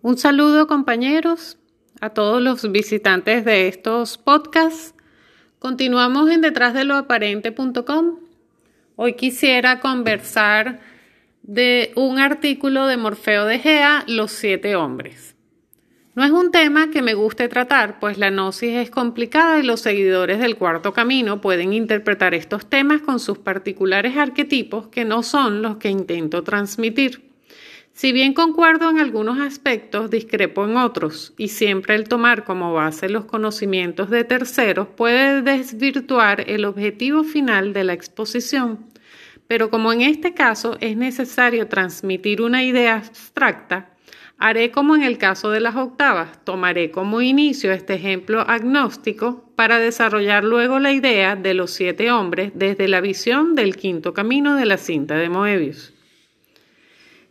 Un saludo compañeros a todos los visitantes de estos podcasts. Continuamos en detrás de lo aparente.com. Hoy quisiera conversar de un artículo de Morfeo de Gea, Los siete hombres. No es un tema que me guste tratar, pues la gnosis es complicada y los seguidores del cuarto camino pueden interpretar estos temas con sus particulares arquetipos que no son los que intento transmitir. Si bien concuerdo en algunos aspectos, discrepo en otros, y siempre el tomar como base los conocimientos de terceros puede desvirtuar el objetivo final de la exposición. Pero como en este caso es necesario transmitir una idea abstracta, haré como en el caso de las octavas, tomaré como inicio este ejemplo agnóstico para desarrollar luego la idea de los siete hombres desde la visión del quinto camino de la cinta de Moebius.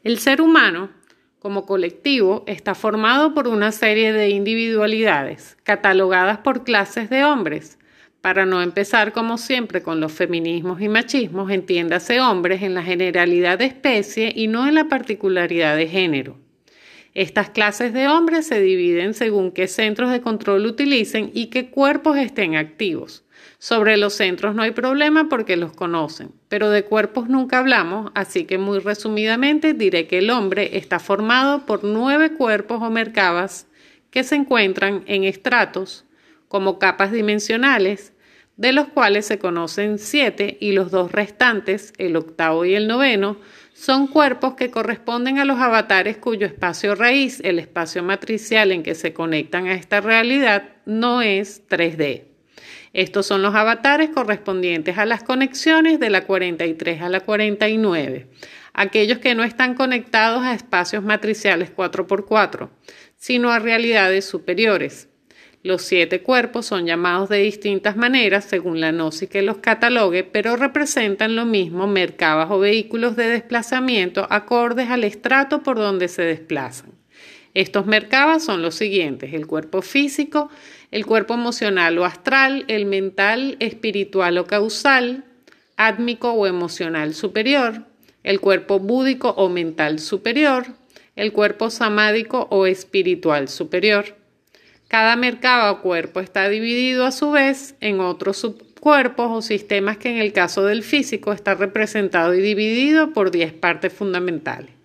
El ser humano, como colectivo, está formado por una serie de individualidades, catalogadas por clases de hombres. Para no empezar, como siempre, con los feminismos y machismos, entiéndase hombres en la generalidad de especie y no en la particularidad de género. Estas clases de hombres se dividen según qué centros de control utilicen y qué cuerpos estén activos. Sobre los centros no hay problema porque los conocen, pero de cuerpos nunca hablamos, así que muy resumidamente diré que el hombre está formado por nueve cuerpos o merkabas que se encuentran en estratos como capas dimensionales, de los cuales se conocen siete y los dos restantes, el octavo y el noveno, son cuerpos que corresponden a los avatares cuyo espacio raíz, el espacio matricial en que se conectan a esta realidad, no es 3D. Estos son los avatares correspondientes a las conexiones de la 43 a la 49, aquellos que no están conectados a espacios matriciales 4x4, sino a realidades superiores. Los siete cuerpos son llamados de distintas maneras según la gnosis que los catalogue, pero representan lo mismo mercabas o vehículos de desplazamiento acordes al estrato por donde se desplazan. Estos mercabas son los siguientes: el cuerpo físico, el cuerpo emocional o astral, el mental, espiritual o causal, átmico o emocional superior, el cuerpo búdico o mental superior, el cuerpo samádico o espiritual superior. Cada mercaba o cuerpo está dividido a su vez en otros subcuerpos o sistemas que en el caso del físico está representado y dividido por 10 partes fundamentales.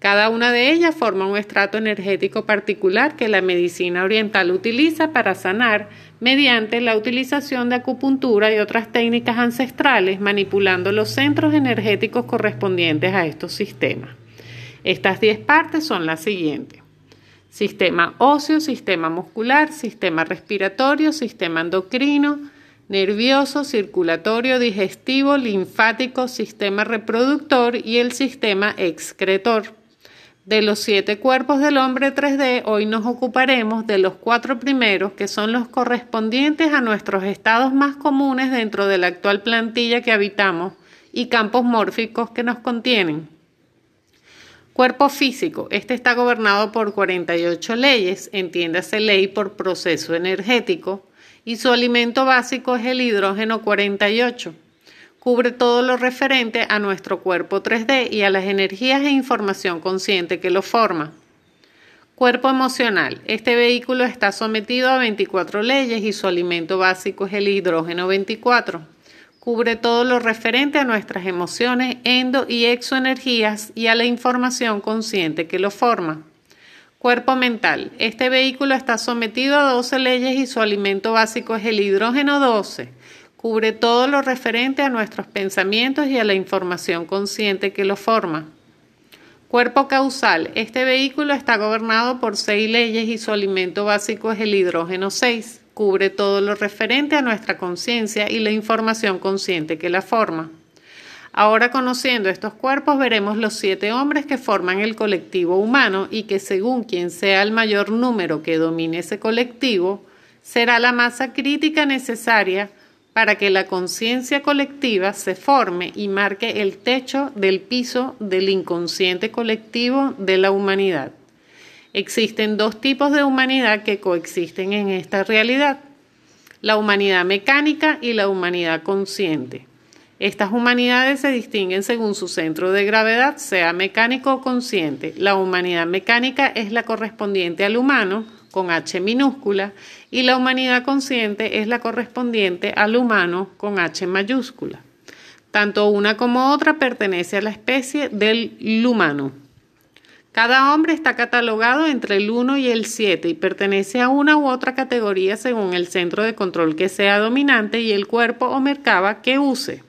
Cada una de ellas forma un estrato energético particular que la medicina oriental utiliza para sanar mediante la utilización de acupuntura y otras técnicas ancestrales, manipulando los centros energéticos correspondientes a estos sistemas. Estas 10 partes son las siguientes. Sistema óseo, sistema muscular, sistema respiratorio, sistema endocrino, nervioso, circulatorio, digestivo, linfático, sistema reproductor y el sistema excretor. De los siete cuerpos del hombre 3D, hoy nos ocuparemos de los cuatro primeros, que son los correspondientes a nuestros estados más comunes dentro de la actual plantilla que habitamos y campos mórficos que nos contienen. Cuerpo físico. Este está gobernado por 48 leyes, entiéndase ley por proceso energético, y su alimento básico es el hidrógeno 48 cubre todo lo referente a nuestro cuerpo 3D y a las energías e información consciente que lo forma. Cuerpo emocional. Este vehículo está sometido a 24 leyes y su alimento básico es el hidrógeno 24. Cubre todo lo referente a nuestras emociones, endo y exoenergías y a la información consciente que lo forma. Cuerpo mental. Este vehículo está sometido a 12 leyes y su alimento básico es el hidrógeno 12 Cubre todo lo referente a nuestros pensamientos y a la información consciente que lo forma. Cuerpo causal. Este vehículo está gobernado por seis leyes y su alimento básico es el hidrógeno 6. Cubre todo lo referente a nuestra conciencia y la información consciente que la forma. Ahora conociendo estos cuerpos veremos los siete hombres que forman el colectivo humano y que según quien sea el mayor número que domine ese colectivo, será la masa crítica necesaria para que la conciencia colectiva se forme y marque el techo del piso del inconsciente colectivo de la humanidad. Existen dos tipos de humanidad que coexisten en esta realidad, la humanidad mecánica y la humanidad consciente. Estas humanidades se distinguen según su centro de gravedad, sea mecánico o consciente. La humanidad mecánica es la correspondiente al humano, con H minúscula, y la humanidad consciente es la correspondiente al humano, con H mayúscula. Tanto una como otra pertenece a la especie del humano. Cada hombre está catalogado entre el 1 y el 7 y pertenece a una u otra categoría según el centro de control que sea dominante y el cuerpo o mercaba que use.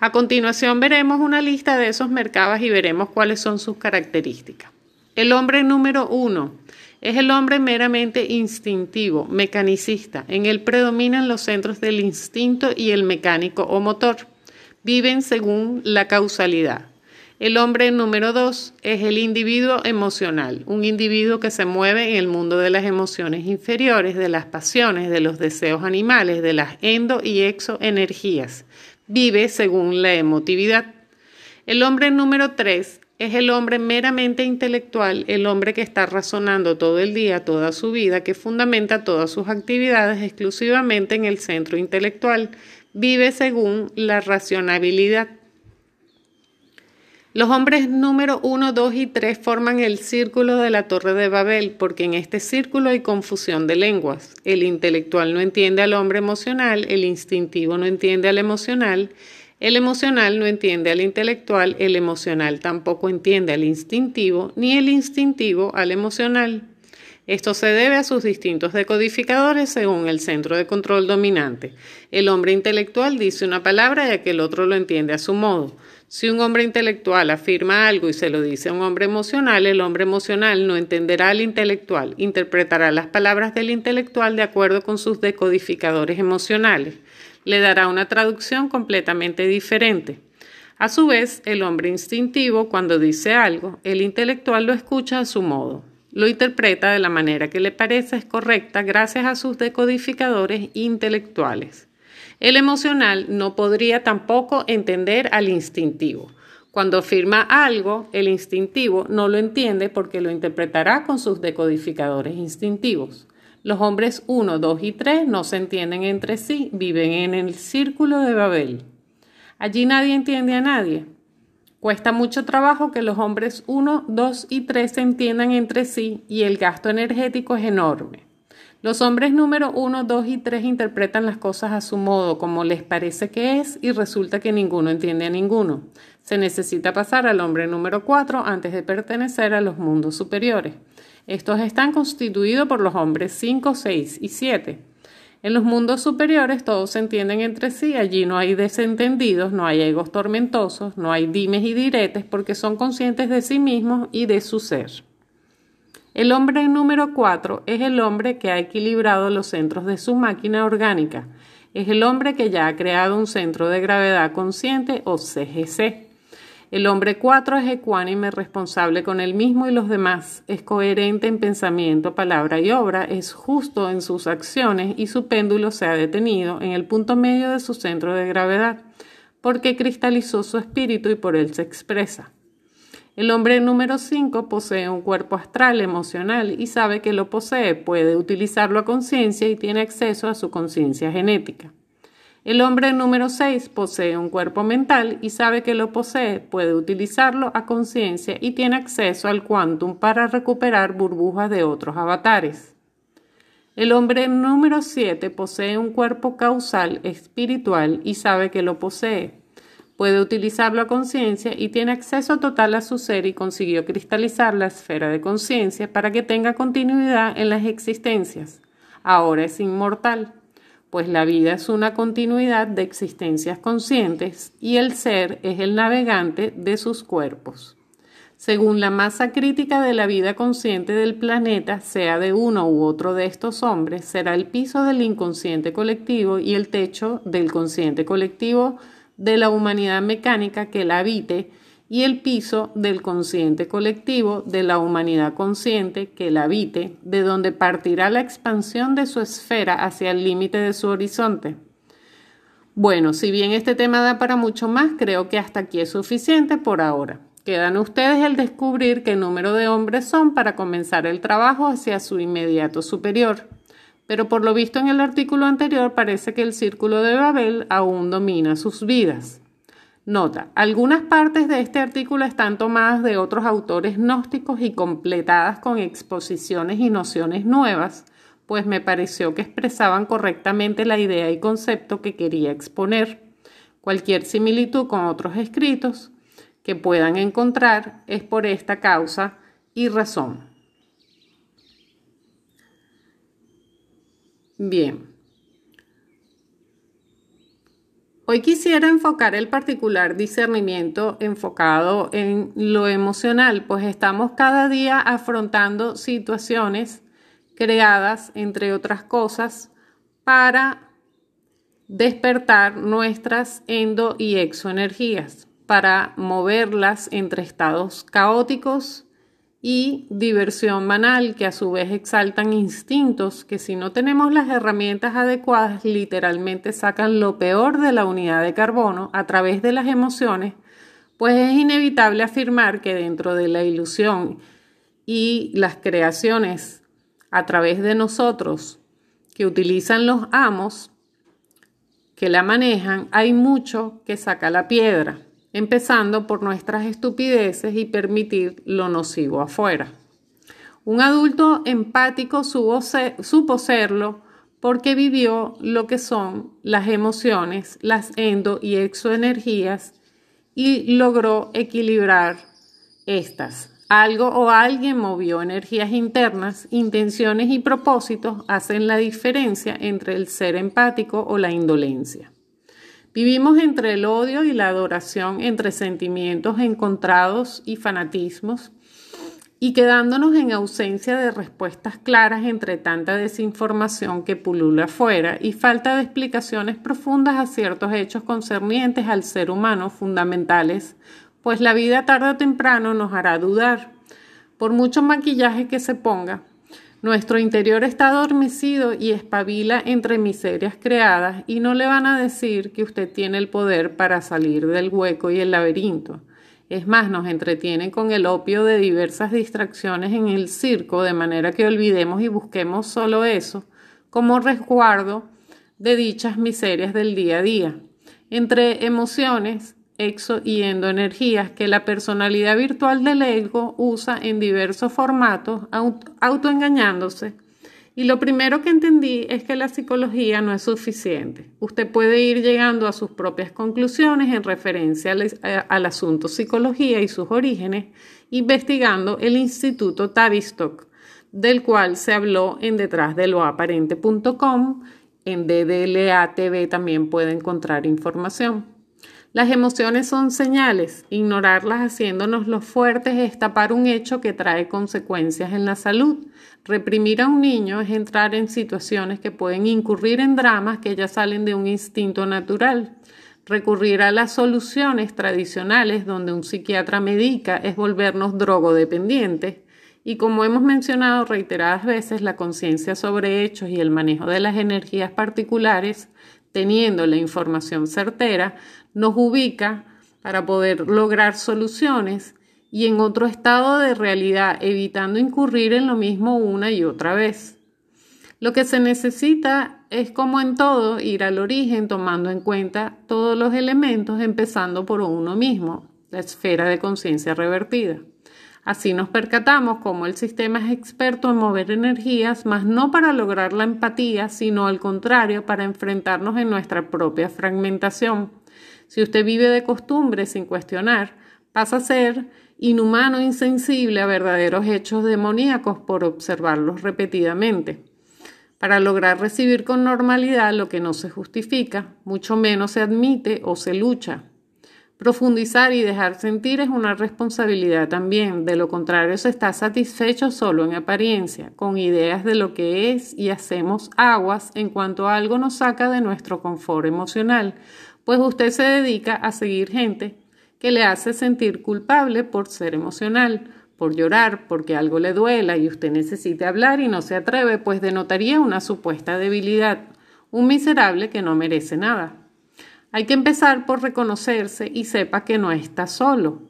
A continuación veremos una lista de esos mercados y veremos cuáles son sus características. El hombre número 1 es el hombre meramente instintivo, mecanicista. En él predominan los centros del instinto y el mecánico o motor. Viven según la causalidad. El hombre número dos es el individuo emocional, un individuo que se mueve en el mundo de las emociones inferiores, de las pasiones, de los deseos animales, de las endo y exoenergías. Vive según la emotividad. El hombre número tres es el hombre meramente intelectual, el hombre que está razonando todo el día, toda su vida, que fundamenta todas sus actividades exclusivamente en el centro intelectual. Vive según la racionabilidad. Los hombres número 1, 2 y 3 forman el círculo de la Torre de Babel, porque en este círculo hay confusión de lenguas. El intelectual no entiende al hombre emocional, el instintivo no entiende al emocional, el emocional no entiende al intelectual, el emocional tampoco entiende al instintivo, ni el instintivo al emocional. Esto se debe a sus distintos decodificadores según el centro de control dominante. El hombre intelectual dice una palabra y aquel otro lo entiende a su modo. Si un hombre intelectual afirma algo y se lo dice a un hombre emocional, el hombre emocional no entenderá al intelectual, interpretará las palabras del intelectual de acuerdo con sus decodificadores emocionales, le dará una traducción completamente diferente. A su vez, el hombre instintivo, cuando dice algo, el intelectual lo escucha a su modo, lo interpreta de la manera que le parece es correcta gracias a sus decodificadores intelectuales. El emocional no podría tampoco entender al instintivo. Cuando afirma algo, el instintivo no lo entiende porque lo interpretará con sus decodificadores instintivos. Los hombres 1, 2 y 3 no se entienden entre sí, viven en el círculo de Babel. Allí nadie entiende a nadie. Cuesta mucho trabajo que los hombres 1, 2 y 3 se entiendan entre sí y el gasto energético es enorme. Los hombres número 1, 2 y 3 interpretan las cosas a su modo, como les parece que es, y resulta que ninguno entiende a ninguno. Se necesita pasar al hombre número 4 antes de pertenecer a los mundos superiores. Estos están constituidos por los hombres 5, 6 y 7. En los mundos superiores todos se entienden entre sí, allí no hay desentendidos, no hay egos tormentosos, no hay dimes y diretes porque son conscientes de sí mismos y de su ser. El hombre número 4 es el hombre que ha equilibrado los centros de su máquina orgánica. Es el hombre que ya ha creado un centro de gravedad consciente o CGC. El hombre 4 es ecuánime, responsable con él mismo y los demás, es coherente en pensamiento, palabra y obra, es justo en sus acciones y su péndulo se ha detenido en el punto medio de su centro de gravedad, porque cristalizó su espíritu y por él se expresa. El hombre número 5 posee un cuerpo astral emocional y sabe que lo posee, puede utilizarlo a conciencia y tiene acceso a su conciencia genética. El hombre número 6 posee un cuerpo mental y sabe que lo posee, puede utilizarlo a conciencia y tiene acceso al quantum para recuperar burbujas de otros avatares. El hombre número 7 posee un cuerpo causal espiritual y sabe que lo posee, Puede utilizarlo a conciencia y tiene acceso total a su ser y consiguió cristalizar la esfera de conciencia para que tenga continuidad en las existencias. Ahora es inmortal, pues la vida es una continuidad de existencias conscientes y el ser es el navegante de sus cuerpos. Según la masa crítica de la vida consciente del planeta, sea de uno u otro de estos hombres, será el piso del inconsciente colectivo y el techo del consciente colectivo de la humanidad mecánica que la habite y el piso del consciente colectivo de la humanidad consciente que la habite, de donde partirá la expansión de su esfera hacia el límite de su horizonte. Bueno, si bien este tema da para mucho más, creo que hasta aquí es suficiente por ahora. Quedan ustedes el descubrir qué número de hombres son para comenzar el trabajo hacia su inmediato superior. Pero por lo visto en el artículo anterior parece que el círculo de Babel aún domina sus vidas. Nota, algunas partes de este artículo están tomadas de otros autores gnósticos y completadas con exposiciones y nociones nuevas, pues me pareció que expresaban correctamente la idea y concepto que quería exponer. Cualquier similitud con otros escritos que puedan encontrar es por esta causa y razón. Bien. Hoy quisiera enfocar el particular discernimiento enfocado en lo emocional, pues estamos cada día afrontando situaciones creadas, entre otras cosas, para despertar nuestras endo y exoenergías, para moverlas entre estados caóticos y diversión banal que a su vez exaltan instintos que si no tenemos las herramientas adecuadas literalmente sacan lo peor de la unidad de carbono a través de las emociones, pues es inevitable afirmar que dentro de la ilusión y las creaciones a través de nosotros que utilizan los amos que la manejan, hay mucho que saca la piedra empezando por nuestras estupideces y permitir lo nocivo afuera. Un adulto empático supo serlo porque vivió lo que son las emociones, las endo y exoenergías y logró equilibrar estas. Algo o alguien movió energías internas, intenciones y propósitos hacen la diferencia entre el ser empático o la indolencia. Vivimos entre el odio y la adoración, entre sentimientos encontrados y fanatismos, y quedándonos en ausencia de respuestas claras entre tanta desinformación que pulula afuera y falta de explicaciones profundas a ciertos hechos concernientes al ser humano fundamentales, pues la vida tarde o temprano nos hará dudar. Por mucho maquillaje que se ponga, nuestro interior está adormecido y espabila entre miserias creadas y no le van a decir que usted tiene el poder para salir del hueco y el laberinto. Es más, nos entretienen con el opio de diversas distracciones en el circo, de manera que olvidemos y busquemos solo eso como resguardo de dichas miserias del día a día. Entre emociones, exo y endoenergías que la personalidad virtual del ego usa en diversos formatos, autoengañándose. Y lo primero que entendí es que la psicología no es suficiente. Usted puede ir llegando a sus propias conclusiones en referencia al, al asunto psicología y sus orígenes, investigando el Instituto Tavistock, del cual se habló en detrás de lo aparente.com. En DDLA también puede encontrar información. Las emociones son señales. Ignorarlas haciéndonos los fuertes es tapar un hecho que trae consecuencias en la salud. Reprimir a un niño es entrar en situaciones que pueden incurrir en dramas que ya salen de un instinto natural. Recurrir a las soluciones tradicionales donde un psiquiatra medica es volvernos drogodependientes. Y como hemos mencionado reiteradas veces, la conciencia sobre hechos y el manejo de las energías particulares, teniendo la información certera, nos ubica para poder lograr soluciones y en otro estado de realidad, evitando incurrir en lo mismo una y otra vez. Lo que se necesita es, como en todo, ir al origen tomando en cuenta todos los elementos, empezando por uno mismo, la esfera de conciencia revertida. Así nos percatamos como el sistema es experto en mover energías, mas no para lograr la empatía, sino al contrario, para enfrentarnos en nuestra propia fragmentación si usted vive de costumbre sin cuestionar, pasa a ser inhumano e insensible a verdaderos hechos demoníacos por observarlos repetidamente. Para lograr recibir con normalidad lo que no se justifica, mucho menos se admite o se lucha. Profundizar y dejar sentir es una responsabilidad también, de lo contrario se está satisfecho solo en apariencia, con ideas de lo que es y hacemos aguas en cuanto algo nos saca de nuestro confort emocional, pues usted se dedica a seguir gente que le hace sentir culpable por ser emocional, por llorar, porque algo le duela y usted necesite hablar y no se atreve, pues denotaría una supuesta debilidad, un miserable que no merece nada. Hay que empezar por reconocerse y sepa que no está solo.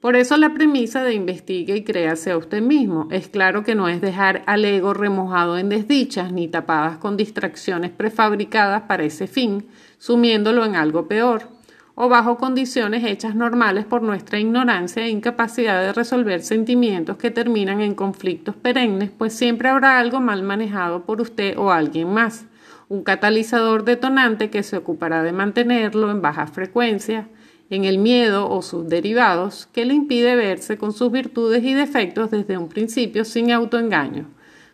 Por eso la premisa de investigue y créase a usted mismo. Es claro que no es dejar al ego remojado en desdichas ni tapadas con distracciones prefabricadas para ese fin, sumiéndolo en algo peor, o bajo condiciones hechas normales por nuestra ignorancia e incapacidad de resolver sentimientos que terminan en conflictos perennes, pues siempre habrá algo mal manejado por usted o alguien más, un catalizador detonante que se ocupará de mantenerlo en baja frecuencia, en el miedo o sus derivados, que le impide verse con sus virtudes y defectos desde un principio sin autoengaño,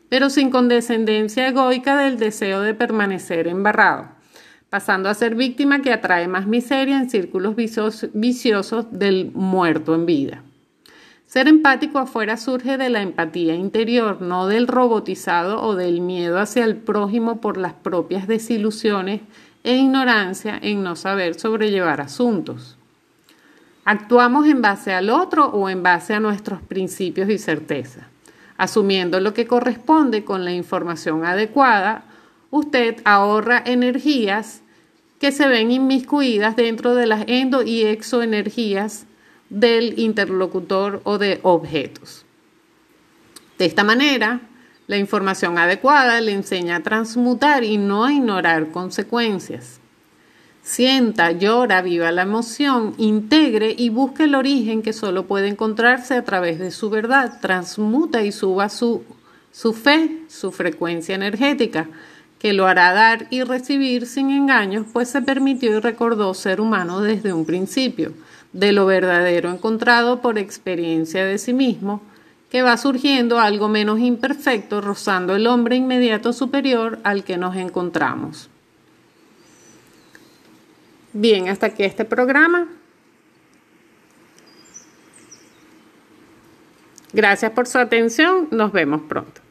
pero sin condescendencia egoica del deseo de permanecer embarrado, pasando a ser víctima que atrae más miseria en círculos viciosos del muerto en vida. Ser empático afuera surge de la empatía interior, no del robotizado o del miedo hacia el prójimo por las propias desilusiones e ignorancia en no saber sobrellevar asuntos. Actuamos en base al otro o en base a nuestros principios y certeza. Asumiendo lo que corresponde con la información adecuada, usted ahorra energías que se ven inmiscuidas dentro de las endo y exoenergías del interlocutor o de objetos. De esta manera, la información adecuada le enseña a transmutar y no a ignorar consecuencias. Sienta, llora, viva la emoción, integre y busque el origen que solo puede encontrarse a través de su verdad. Transmuta y suba su, su fe, su frecuencia energética, que lo hará dar y recibir sin engaños, pues se permitió y recordó ser humano desde un principio, de lo verdadero encontrado por experiencia de sí mismo, que va surgiendo algo menos imperfecto, rozando el hombre inmediato superior al que nos encontramos. Bien, hasta aquí este programa. Gracias por su atención. Nos vemos pronto.